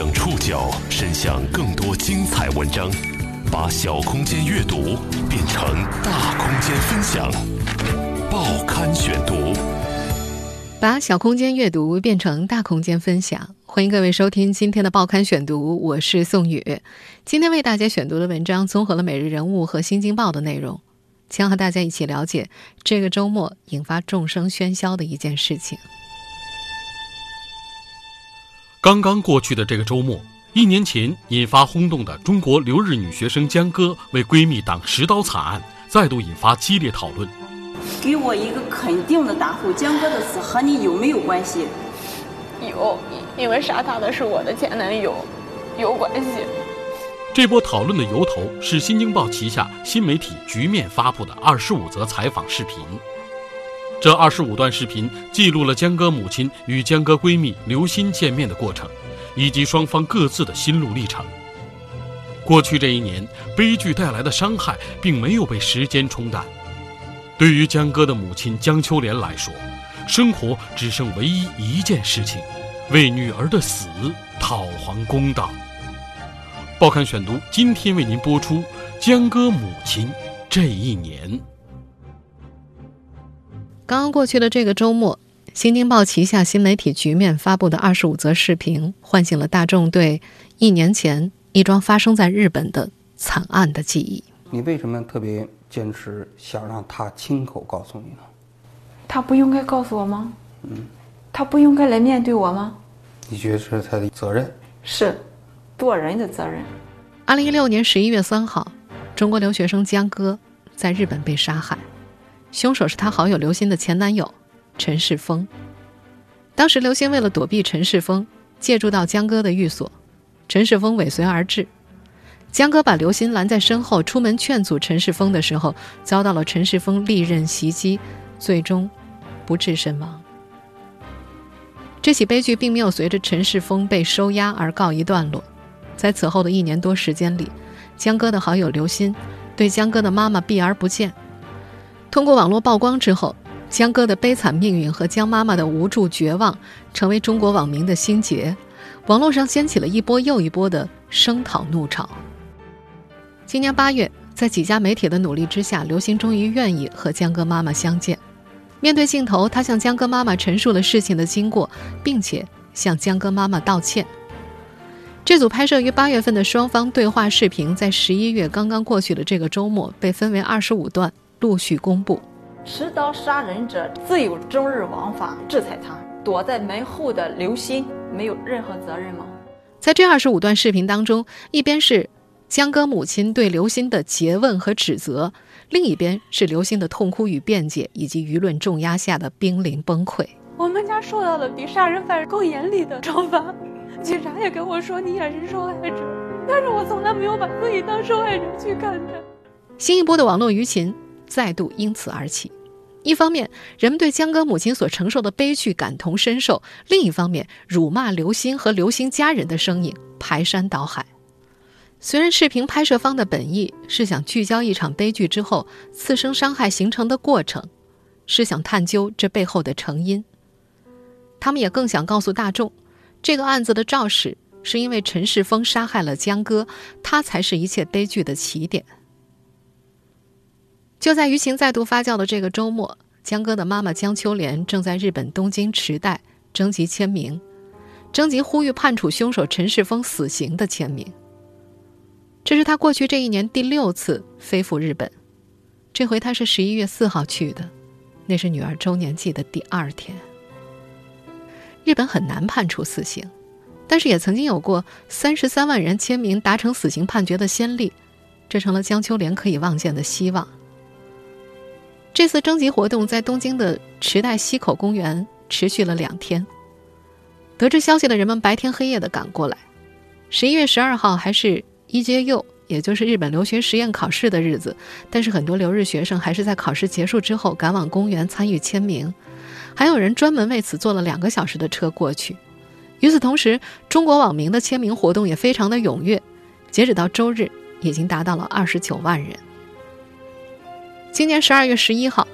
将触角伸向更多精彩文章，把小空间阅读变成大空间分享。报刊选读，把小空间阅读变成大空间分享。欢迎各位收听今天的报刊选读，我是宋宇。今天为大家选读的文章综合了《每日人物》和《新京报》的内容，将和大家一起了解这个周末引发众生喧嚣的一件事情。刚刚过去的这个周末，一年前引发轰动的中国留日女学生江歌为闺蜜挡十刀惨案，再度引发激烈讨论。给我一个肯定的答复：江歌的死和你有没有关系？有，因为杀他的是我的前男友，有关系。这波讨论的由头是新京报旗下新媒体局面发布的二十五则采访视频。这二十五段视频记录了江歌母亲与江歌闺蜜刘鑫见面的过程，以及双方各自的心路历程。过去这一年，悲剧带来的伤害并没有被时间冲淡。对于江歌的母亲江秋莲来说，生活只剩唯一一件事情：为女儿的死讨还公道。报刊选读今天为您播出江歌母亲这一年。刚刚过去的这个周末，新京报旗下新媒体局面发布的二十五则视频，唤醒了大众对一年前一桩发生在日本的惨案的记忆。你为什么特别坚持想让他亲口告诉你呢？他不应该告诉我吗？嗯，他不应该来面对我吗？你觉得是他的责任？是，做人的责任。二零一六年十一月三号，中国留学生江歌在日本被杀害。凶手是他好友刘鑫的前男友陈世峰。当时刘鑫为了躲避陈世峰，借住到江歌的寓所，陈世峰尾随而至。江歌把刘鑫拦在身后，出门劝阻陈世峰的时候，遭到了陈世峰利刃袭击，最终不治身亡。这起悲剧并没有随着陈世峰被收押而告一段落，在此后的一年多时间里，江歌的好友刘鑫对江歌的妈妈避而不见。通过网络曝光之后，江歌的悲惨命运和江妈妈的无助绝望，成为中国网民的心结。网络上掀起了一波又一波的声讨怒潮。今年八月，在几家媒体的努力之下，刘鑫终于愿意和江歌妈妈相见。面对镜头，他向江歌妈妈陈述了事情的经过，并且向江歌妈妈道歉。这组拍摄于八月份的双方对话视频，在十一月刚刚过去的这个周末，被分为二十五段。陆续公布，持刀杀人者自有终日王法制裁他。躲在门后的刘鑫没有任何责任吗？在这二十五段视频当中，一边是江歌母亲对刘鑫的诘问和指责，另一边是刘鑫的痛哭与辩解，以及舆论重压下的濒临崩溃。我们家受到了比杀人犯更严厉的惩罚，警察也跟我说你也是受害者，但是我从来没有把自己当受害者去看待。新一波的网络舆情。再度因此而起，一方面人们对江歌母亲所承受的悲剧感同身受，另一方面辱骂刘鑫和刘鑫家人的声音排山倒海。虽然视频拍摄方的本意是想聚焦一场悲剧之后次生伤害形成的过程，是想探究这背后的成因，他们也更想告诉大众，这个案子的肇始是因为陈世峰杀害了江歌，他才是一切悲剧的起点。就在舆情再度发酵的这个周末，江歌的妈妈江秋莲正在日本东京池袋征集签名，征集呼吁判处凶手陈世峰死刑的签名。这是他过去这一年第六次飞赴日本，这回他是十一月四号去的，那是女儿周年祭的第二天。日本很难判处死刑，但是也曾经有过三十三万人签名达成死刑判决的先例，这成了江秋莲可以望见的希望。这次征集活动在东京的池袋西口公园持续了两天。得知消息的人们白天黑夜的赶过来。十一月十二号还是一阶右，也就是日本留学实验考试的日子，但是很多留日学生还是在考试结束之后赶往公园参与签名，还有人专门为此坐了两个小时的车过去。与此同时，中国网民的签名活动也非常的踊跃，截止到周日已经达到了二十九万人。今年十二月十一号，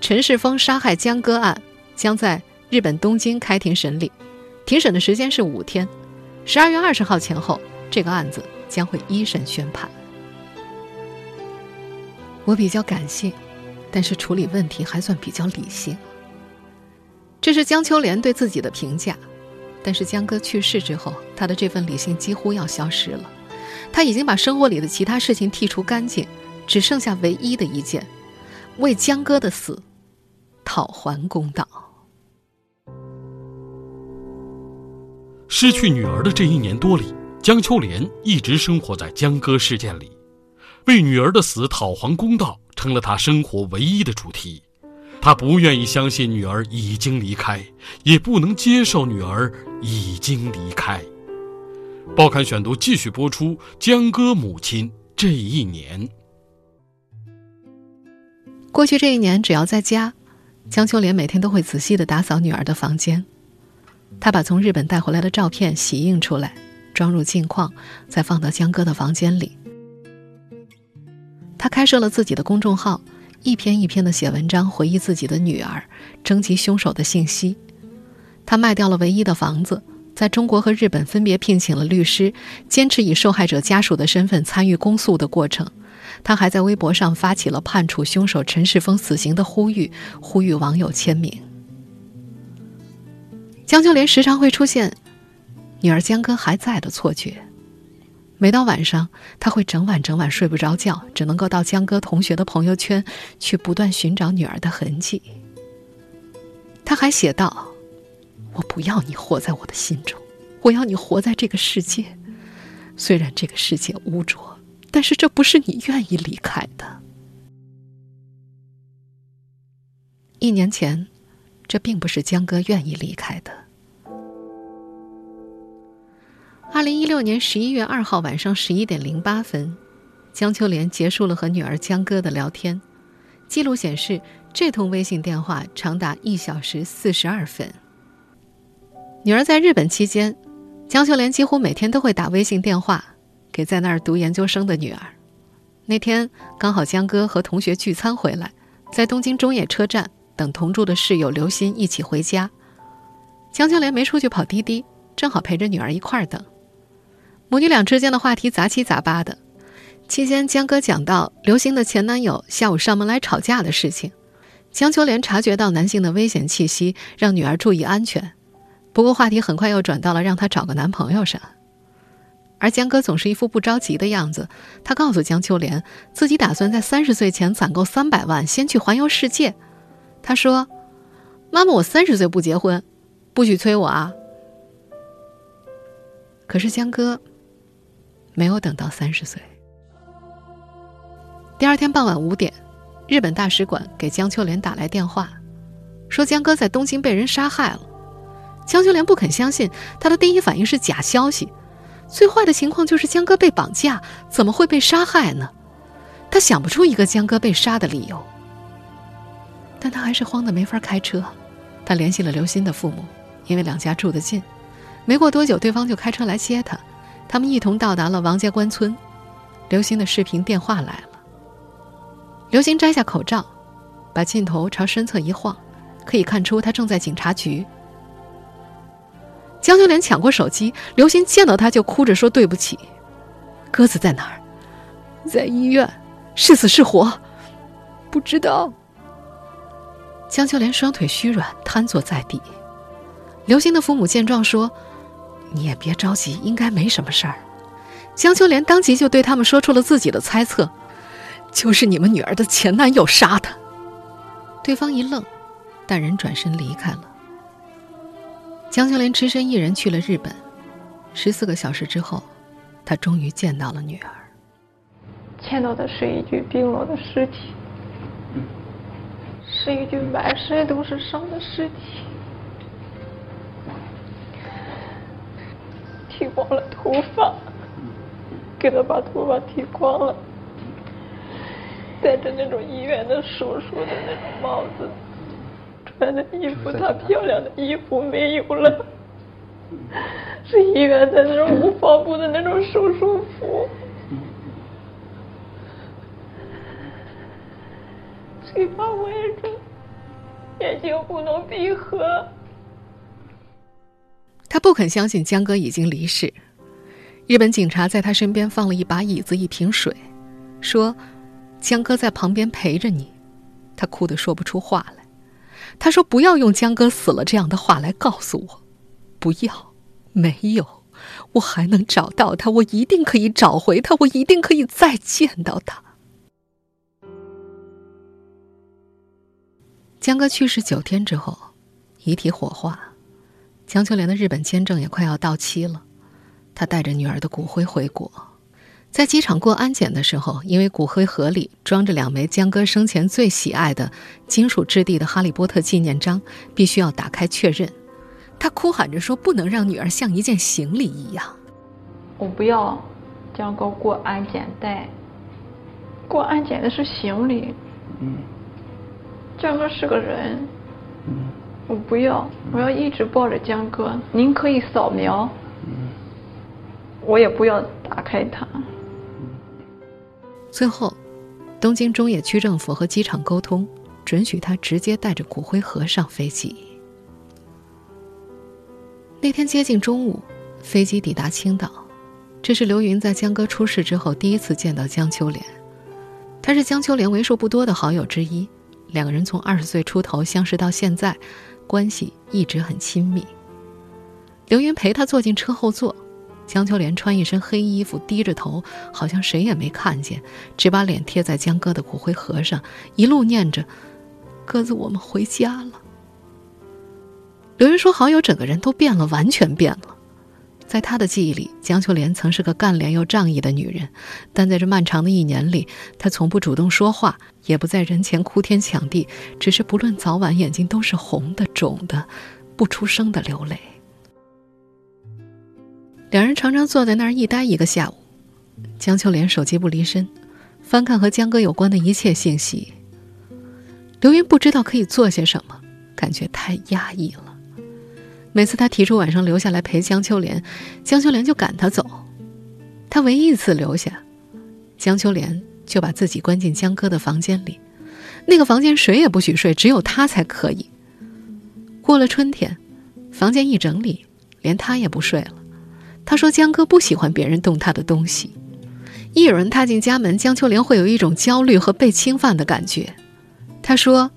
陈世峰杀害江歌案将在日本东京开庭审理，庭审的时间是五天。十二月二十号前后，这个案子将会一审宣判。我比较感性，但是处理问题还算比较理性。这是江秋莲对自己的评价。但是江哥去世之后，他的这份理性几乎要消失了。他已经把生活里的其他事情剔除干净，只剩下唯一的一件：为江哥的死讨还公道。失去女儿的这一年多里，江秋莲一直生活在江歌事件里，为女儿的死讨还公道成了她生活唯一的主题。她不愿意相信女儿已经离开，也不能接受女儿已经离开。报刊选读继续播出江歌母亲这一年。过去这一年，只要在家，江秋莲每天都会仔细的打扫女儿的房间。她把从日本带回来的照片洗印出来，装入镜框，再放到江歌的房间里。她开设了自己的公众号。一篇一篇的写文章，回忆自己的女儿，征集凶手的信息。他卖掉了唯一的房子，在中国和日本分别聘请了律师，坚持以受害者家属的身份参与公诉的过程。他还在微博上发起了判处凶手陈世峰死刑的呼吁，呼吁网友签名。江秋莲时常会出现女儿江歌还在的错觉。每到晚上，他会整晚整晚睡不着觉，只能够到江歌同学的朋友圈去不断寻找女儿的痕迹。他还写道：“我不要你活在我的心中，我要你活在这个世界。虽然这个世界污浊，但是这不是你愿意离开的。”一年前，这并不是江哥愿意离开的。二零一六年十一月二号晚上十一点零八分，江秋莲结束了和女儿江歌的聊天。记录显示，这通微信电话长达一小时四十二分。女儿在日本期间，江秋莲几乎每天都会打微信电话给在那儿读研究生的女儿。那天刚好江哥和同学聚餐回来，在东京中野车站等同住的室友刘鑫一起回家。江秋莲没出去跑滴滴，正好陪着女儿一块儿等。母女俩之间的话题杂七杂八的，期间江哥讲到刘鑫的前男友下午上门来吵架的事情，江秋莲察觉到男性的危险气息，让女儿注意安全。不过话题很快又转到了让她找个男朋友上，而江哥总是一副不着急的样子。他告诉江秋莲，自己打算在三十岁前攒够三百万，先去环游世界。他说：“妈妈，我三十岁不结婚，不许催我啊。”可是江哥。没有等到三十岁。第二天傍晚五点，日本大使馆给江秋莲打来电话，说江哥在东京被人杀害了。江秋莲不肯相信，他的第一反应是假消息。最坏的情况就是江哥被绑架，怎么会被杀害呢？他想不出一个江哥被杀的理由。但他还是慌得没法开车。他联系了刘鑫的父母，因为两家住得近，没过多久，对方就开车来接他。他们一同到达了王家关村，刘鑫的视频电话来了。刘鑫摘下口罩，把镜头朝身侧一晃，可以看出他正在警察局。江秋莲抢过手机，刘星见到他就哭着说：“对不起，鸽子在哪儿？在医院，是死是活，不知道。”江秋莲双腿虚软，瘫坐在地。刘星的父母见状说。你也别着急，应该没什么事儿。江秋莲当即就对他们说出了自己的猜测，就是你们女儿的前男友杀的。对方一愣，但人转身离开了。江秋莲只身一人去了日本，十四个小时之后，她终于见到了女儿。见到的是一具冰冷的尸体，是一具满身都是伤的尸体。剃光了头发，给他把头发剃光了，戴着那种医院的手术的那种帽子，穿的衣服他漂亮的衣服没有了，是医院的那种无纺布的那种手术服，嘴巴歪着，眼睛不能闭合。他不肯相信江哥已经离世。日本警察在他身边放了一把椅子、一瓶水，说：“江哥在旁边陪着你。”他哭得说不出话来。他说：“不要用江哥死了这样的话来告诉我，不要，没有，我还能找到他，我一定可以找回他，我一定可以再见到他。”江哥去世九天之后，遗体火化，江秋莲的日本签证也快要到期了。他带着女儿的骨灰回国，在机场过安检的时候，因为骨灰盒里装着两枚江哥生前最喜爱的金属质地的《哈利波特》纪念章，必须要打开确认。他哭喊着说：“不能让女儿像一件行李一样。”我不要江哥过安检带，过安检的是行李。嗯。江哥是个人。嗯。我不要，我要一直抱着江哥。您可以扫描。我也不要打开它。最后，东京中野区政府和机场沟通，准许他直接带着骨灰盒上飞机。那天接近中午，飞机抵达青岛，这是刘云在江歌出事之后第一次见到江秋莲。他是江秋莲为数不多的好友之一，两个人从二十岁出头相识到现在，关系一直很亲密。刘云陪他坐进车后座。江秋莲穿一身黑衣服，低着头，好像谁也没看见，只把脸贴在江哥的骨灰盒上，一路念着：“鸽子，我们回家了。”刘云说：“好友整个人都变了，完全变了。在他的记忆里，江秋莲曾是个干练又仗义的女人，但在这漫长的一年里，她从不主动说话，也不在人前哭天抢地，只是不论早晚，眼睛都是红的、肿的，不出声的流泪。”两人常常坐在那儿一待一个下午，江秋莲手机不离身，翻看和江哥有关的一切信息。刘云不知道可以做些什么，感觉太压抑了。每次他提出晚上留下来陪江秋莲，江秋莲就赶他走。他唯一一次留下，江秋莲就把自己关进江哥的房间里，那个房间谁也不许睡，只有他才可以。过了春天，房间一整理，连他也不睡了。他说：“江哥不喜欢别人动他的东西，一有人踏进家门，江秋莲会有一种焦虑和被侵犯的感觉。”他说：“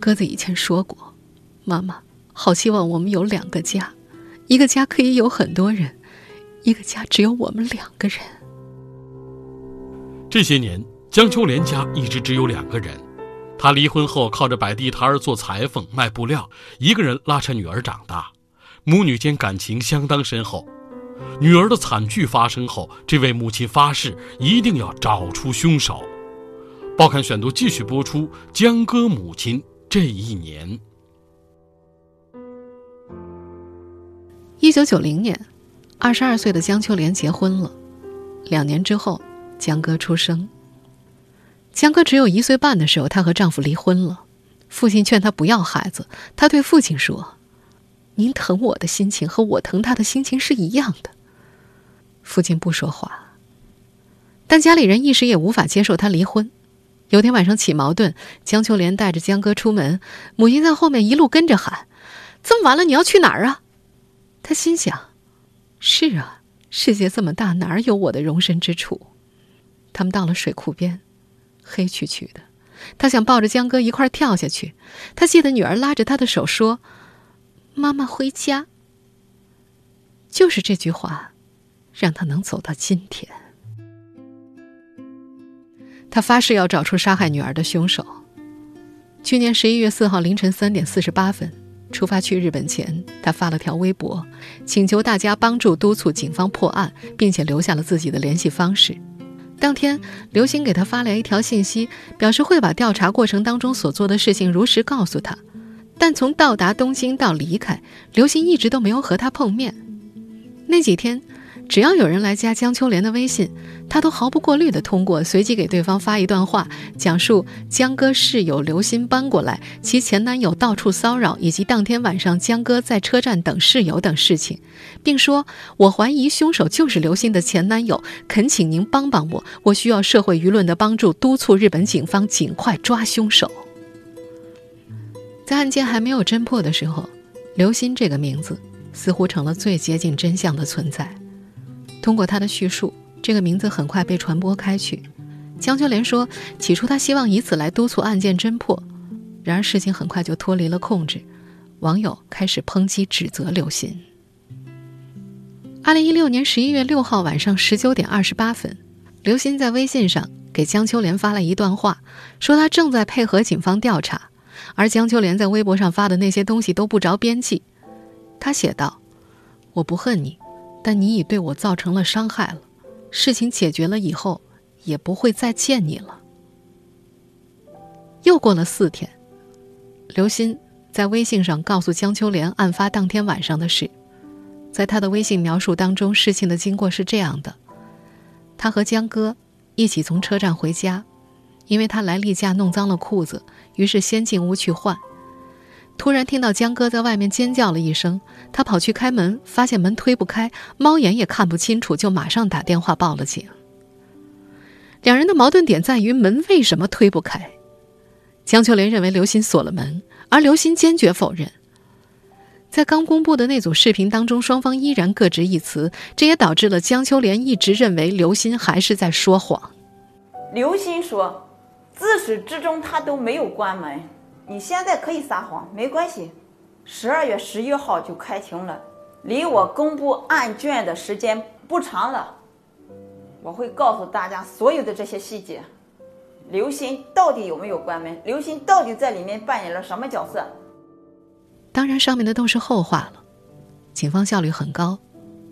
鸽子以前说过，妈妈好希望我们有两个家，一个家可以有很多人，一个家只有我们两个人。”这些年，江秋莲家一直只有两个人，她离婚后靠着摆地摊做裁缝、卖布料，一个人拉扯女儿长大。母女间感情相当深厚。女儿的惨剧发生后，这位母亲发誓一定要找出凶手。报刊选读继续播出《江歌母亲这一年》。一九九零年，二十二岁的江秋莲结婚了。两年之后，江歌出生。江歌只有一岁半的时候，她和丈夫离婚了。父亲劝她不要孩子，她对父亲说。您疼我的心情和我疼他的心情是一样的。父亲不说话，但家里人一时也无法接受他离婚。有天晚上起矛盾，江秋莲带着江哥出门，母亲在后面一路跟着喊：“这么晚了，你要去哪儿啊？”他心想：“是啊，世界这么大，哪儿有我的容身之处？”他们到了水库边，黑黢黢的。他想抱着江哥一块跳下去。他记得女儿拉着他的手说。妈妈回家，就是这句话，让他能走到今天。他发誓要找出杀害女儿的凶手。去年十一月四号凌晨三点四十八分，出发去日本前，他发了条微博，请求大家帮助督促警方破案，并且留下了自己的联系方式。当天，刘星给他发来一条信息，表示会把调查过程当中所做的事情如实告诉他。但从到达东京到离开，刘星一直都没有和他碰面。那几天，只要有人来加江秋莲的微信，他都毫不过滤地通过，随即给对方发一段话，讲述江哥室友刘鑫搬过来，其前男友到处骚扰，以及当天晚上江哥在车站等室友等事情，并说：“我怀疑凶手就是刘鑫的前男友，恳请您帮帮我，我需要社会舆论的帮助，督促日本警方尽快抓凶手。”在案件还没有侦破的时候，刘鑫这个名字似乎成了最接近真相的存在。通过他的叙述，这个名字很快被传播开去。江秋莲说：“起初他希望以此来督促案件侦破，然而事情很快就脱离了控制，网友开始抨击指责刘鑫。”二零一六年十一月六号晚上十九点二十八分，刘鑫在微信上给江秋莲发了一段话，说他正在配合警方调查，而江秋莲在微博上发的那些东西都不着边际。他写道：“我不恨你，但你已对我造成了伤害了。事情解决了以后。”也不会再见你了。又过了四天，刘鑫在微信上告诉江秋莲案发当天晚上的事。在他的微信描述当中，事情的经过是这样的：他和江哥一起从车站回家，因为他来例假弄脏了裤子，于是先进屋去换。突然听到江哥在外面尖叫了一声，他跑去开门，发现门推不开，猫眼也看不清楚，就马上打电话报了警。两人的矛盾点在于门为什么推不开？江秋莲认为刘鑫锁了门，而刘鑫坚决否认。在刚公布的那组视频当中，双方依然各执一词，这也导致了江秋莲一直认为刘鑫还是在说谎。刘鑫说，自始至终他都没有关门。你现在可以撒谎，没关系。十二月十一号就开庭了，离我公布案卷的时间不长了。我会告诉大家所有的这些细节，刘鑫到底有没有关门？刘鑫到底在里面扮演了什么角色？当然，上面的都是后话了。警方效率很高，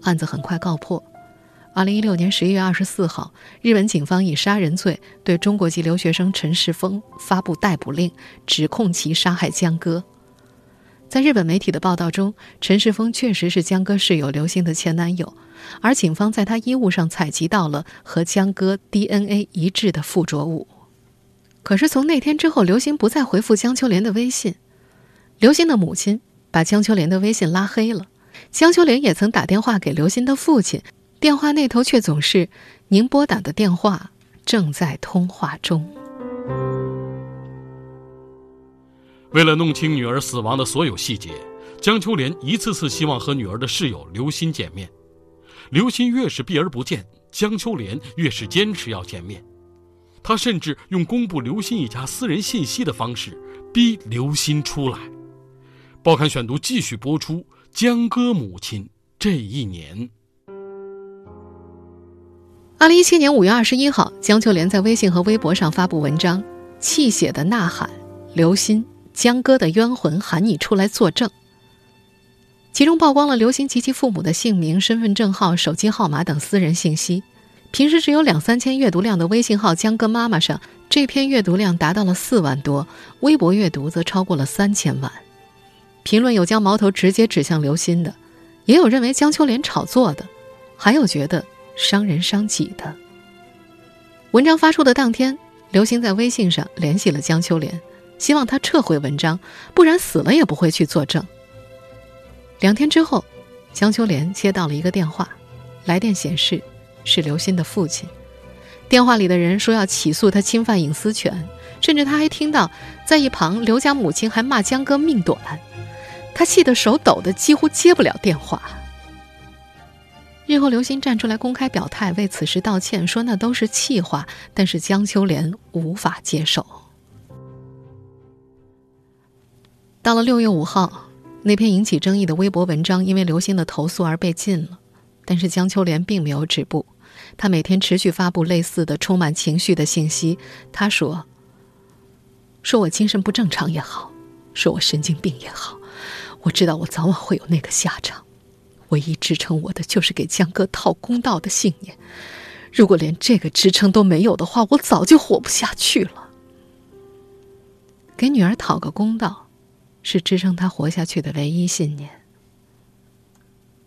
案子很快告破。二零一六年十一月二十四号，日本警方以杀人罪对中国籍留学生陈世峰发布逮捕令，指控其杀害江歌。在日本媒体的报道中，陈世峰确实是江歌室友刘鑫的前男友。而警方在他衣物上采集到了和江歌 DNA 一致的附着物，可是从那天之后，刘鑫不再回复江秋莲的微信，刘鑫的母亲把江秋莲的微信拉黑了。江秋莲也曾打电话给刘鑫的父亲，电话那头却总是“您拨打的电话正在通话中”。为了弄清女儿死亡的所有细节，江秋莲一次次希望和女儿的室友刘鑫见面。刘鑫越是避而不见，江秋莲越是坚持要见面。他甚至用公布刘鑫一家私人信息的方式逼刘鑫出来。报刊选读继续播出《江歌母亲这一年》。二零一七年五月二十一号，江秋莲在微信和微博上发布文章，泣血的呐喊：“刘鑫，江歌的冤魂喊你出来作证。”其中曝光了刘鑫及其父母的姓名、身份证号、手机号码等私人信息。平时只有两三千阅读量的微信号“江哥妈妈”上，这篇阅读量达到了四万多，微博阅读则超过了三千万。评论有将矛头直接指向刘鑫的，也有认为江秋莲炒作的，还有觉得伤人伤己的。文章发出的当天，刘鑫在微信上联系了江秋莲，希望他撤回文章，不然死了也不会去作证。两天之后，江秋莲接到了一个电话，来电显示是刘鑫的父亲。电话里的人说要起诉他侵犯隐私权，甚至他还听到在一旁刘家母亲还骂江哥命短，他气得手抖的几乎接不了电话。日后刘鑫站出来公开表态，为此事道歉，说那都是气话，但是江秋莲无法接受。到了六月五号。那篇引起争议的微博文章因为刘鑫的投诉而被禁了，但是江秋莲并没有止步，她每天持续发布类似的充满情绪的信息。她说：“说我精神不正常也好，说我神经病也好，我知道我早晚会有那个下场。唯一支撑我的就是给江哥讨公道的信念。如果连这个支撑都没有的话，我早就活不下去了。给女儿讨个公道。”是支撑她活下去的唯一信念。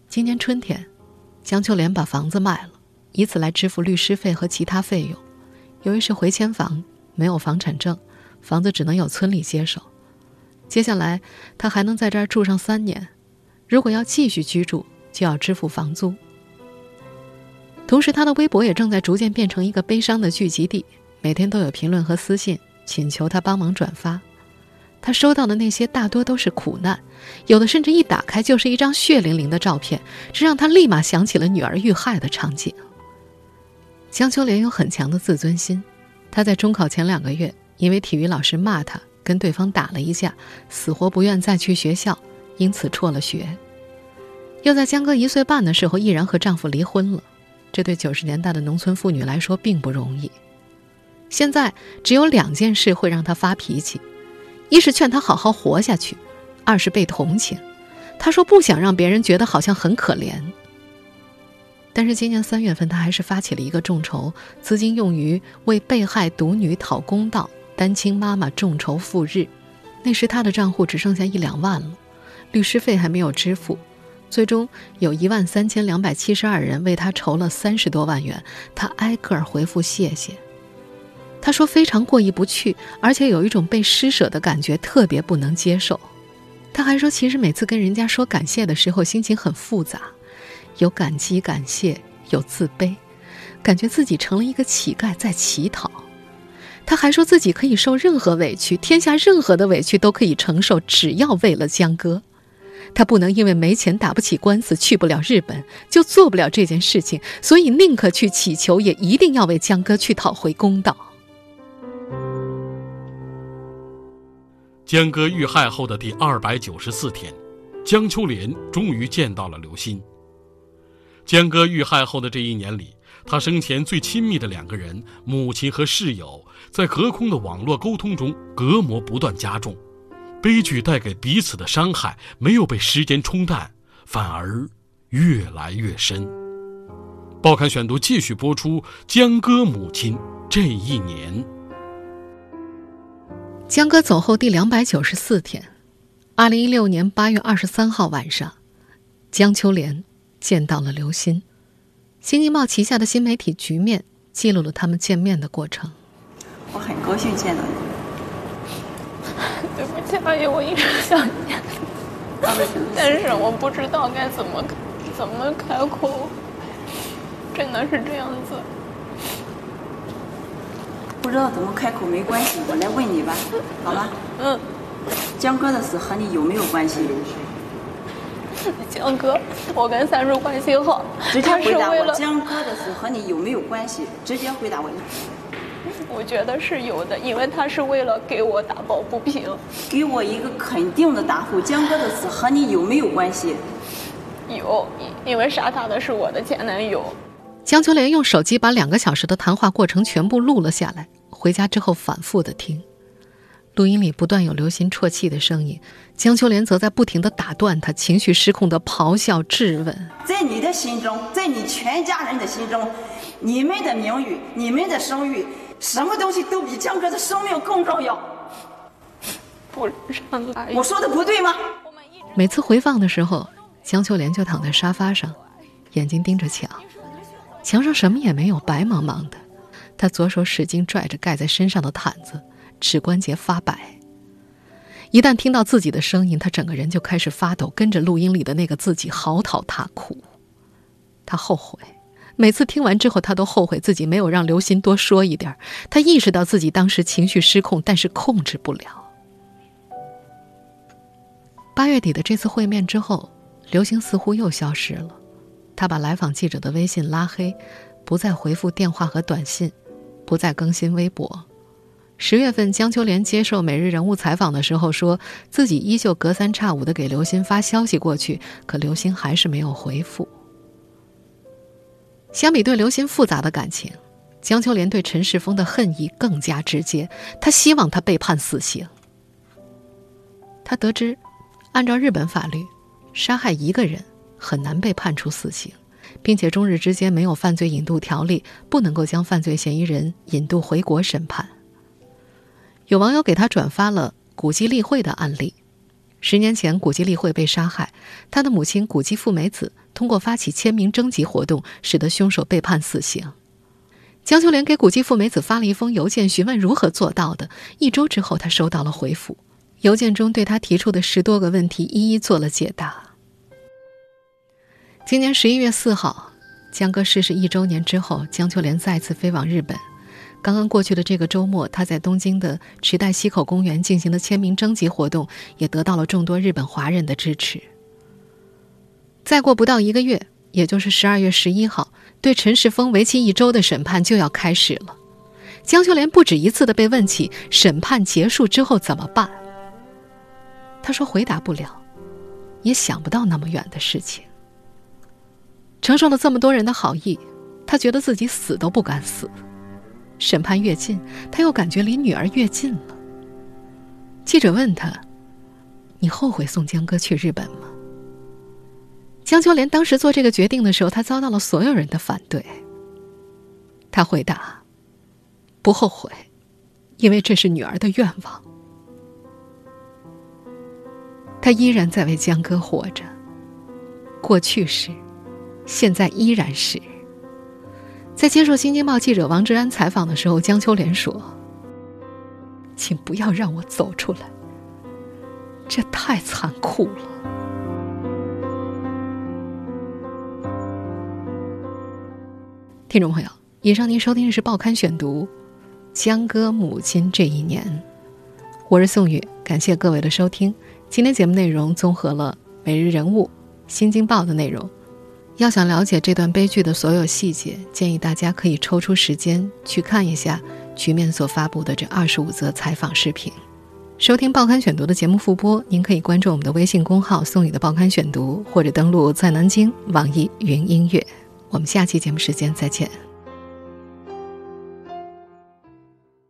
今年春天，江秋莲把房子卖了，以此来支付律师费和其他费用。由于是回迁房，没有房产证，房子只能由村里接手。接下来，她还能在这儿住上三年。如果要继续居住，就要支付房租。同时，他的微博也正在逐渐变成一个悲伤的聚集地，每天都有评论和私信请求他帮忙转发。他收到的那些大多都是苦难，有的甚至一打开就是一张血淋淋的照片，这让他立马想起了女儿遇害的场景。江秋莲有很强的自尊心，她在中考前两个月因为体育老师骂她，跟对方打了一架，死活不愿再去学校，因此辍了学。又在江哥一岁半的时候毅然和丈夫离婚了，这对九十年代的农村妇女来说并不容易。现在只有两件事会让她发脾气。一是劝他好好活下去，二是被同情。他说不想让别人觉得好像很可怜。但是今年三月份，他还是发起了一个众筹，资金用于为被害独女讨公道、单亲妈妈众筹赴日。那时他的账户只剩下一两万了，律师费还没有支付。最终有一万三千两百七十二人为他筹了三十多万元，他挨个儿回复谢谢。他说非常过意不去，而且有一种被施舍的感觉，特别不能接受。他还说，其实每次跟人家说感谢的时候，心情很复杂，有感激、感谢，有自卑，感觉自己成了一个乞丐在乞讨。他还说自己可以受任何委屈，天下任何的委屈都可以承受，只要为了江哥。他不能因为没钱打不起官司，去不了日本，就做不了这件事情，所以宁可去乞求，也一定要为江哥去讨回公道。江哥遇害后的第二百九十四天，江秋莲终于见到了刘鑫。江哥遇害后的这一年里，他生前最亲密的两个人——母亲和室友，在隔空的网络沟通中，隔膜不断加重，悲剧带给彼此的伤害没有被时间冲淡，反而越来越深。报刊选读继续播出：江歌母亲这一年。江歌走后第两百九十四天，二零一六年八月二十三号晚上，江秋莲见到了刘鑫。《新京报》旗下的新媒体局面记录了他们见面的过程。我很高兴见到你。对不起，阿姨，我一直想念你，但是我不知道该怎么怎么开口。真的是这样子。不知道怎么开口没关系，我来问你吧，好吧？嗯。江哥的死和你有没有关系？江哥，我跟三叔关系好。直接回答我，江哥的死和你有没有关系？直接回答我。我觉得是有的，因为他是为了给我打抱不平。给我一个肯定的答复，江哥的死和你有没有关系？有，因为杀他的是我的前男友。江秋莲用手机把两个小时的谈话过程全部录了下来，回家之后反复的听。录音里不断有刘鑫啜泣的声音，江秋莲则在不停的打断他，情绪失控的咆哮质问：“在你的心中，在你全家人的心中，你们的名誉、你们的声誉，什么东西都比江哥的生命更重要？不让来，我说的不对吗？”每次回放的时候，江秋莲就躺在沙发上，眼睛盯着墙。墙上什么也没有，白茫茫的。他左手使劲拽着盖在身上的毯子，指关节发白。一旦听到自己的声音，他整个人就开始发抖，跟着录音里的那个自己嚎啕大哭。他后悔，每次听完之后，他都后悔自己没有让刘鑫多说一点。他意识到自己当时情绪失控，但是控制不了。八月底的这次会面之后，刘星似乎又消失了。他把来访记者的微信拉黑，不再回复电话和短信，不再更新微博。十月份，江秋莲接受《每日人物》采访的时候，说自己依旧隔三差五的给刘鑫发消息过去，可刘鑫还是没有回复。相比对刘鑫复杂的感情，江秋莲对陈世峰的恨意更加直接。他希望他被判死刑。他得知，按照日本法律，杀害一个人。很难被判处死刑，并且中日之间没有犯罪引渡条例，不能够将犯罪嫌疑人引渡回国审判。有网友给他转发了古籍立会的案例：十年前古籍立会被杀害，他的母亲古籍富美子通过发起签名征集活动，使得凶手被判死刑。江秋莲给古籍富美子发了一封邮件，询问如何做到的。一周之后，他收到了回复，邮件中对他提出的十多个问题一一做了解答。今年十一月四号，江哥逝世一周年之后，江秋莲再次飞往日本，刚刚过去的这个周末，他在东京的池袋西口公园进行的签名征集活动，也得到了众多日本华人的支持。再过不到一个月，也就是十二月十一号，对陈世峰为期一周的审判就要开始了。江秋莲不止一次的被问起审判结束之后怎么办，他说回答不了，也想不到那么远的事情。承受了这么多人的好意，他觉得自己死都不敢死。审判越近，他又感觉离女儿越近了。记者问他：“你后悔送江歌去日本吗？”江秋莲当时做这个决定的时候，他遭到了所有人的反对。他回答：“不后悔，因为这是女儿的愿望。”他依然在为江歌活着。过去是，现在依然是。在接受《新京报》记者王志安采访的时候，江秋莲说：“请不要让我走出来，这太残酷了。”听众朋友，以上您收听的是《报刊选读》，江歌母亲这一年，我是宋宇，感谢各位的收听。今天节目内容综合了每日人物、《新京报》的内容。要想了解这段悲剧的所有细节，建议大家可以抽出时间去看一下局面所发布的这二十五则采访视频。收听《报刊选读》的节目复播，您可以关注我们的微信公号“宋宇的报刊选读”，或者登录在南京网易云音乐。我们下期节目时间再见。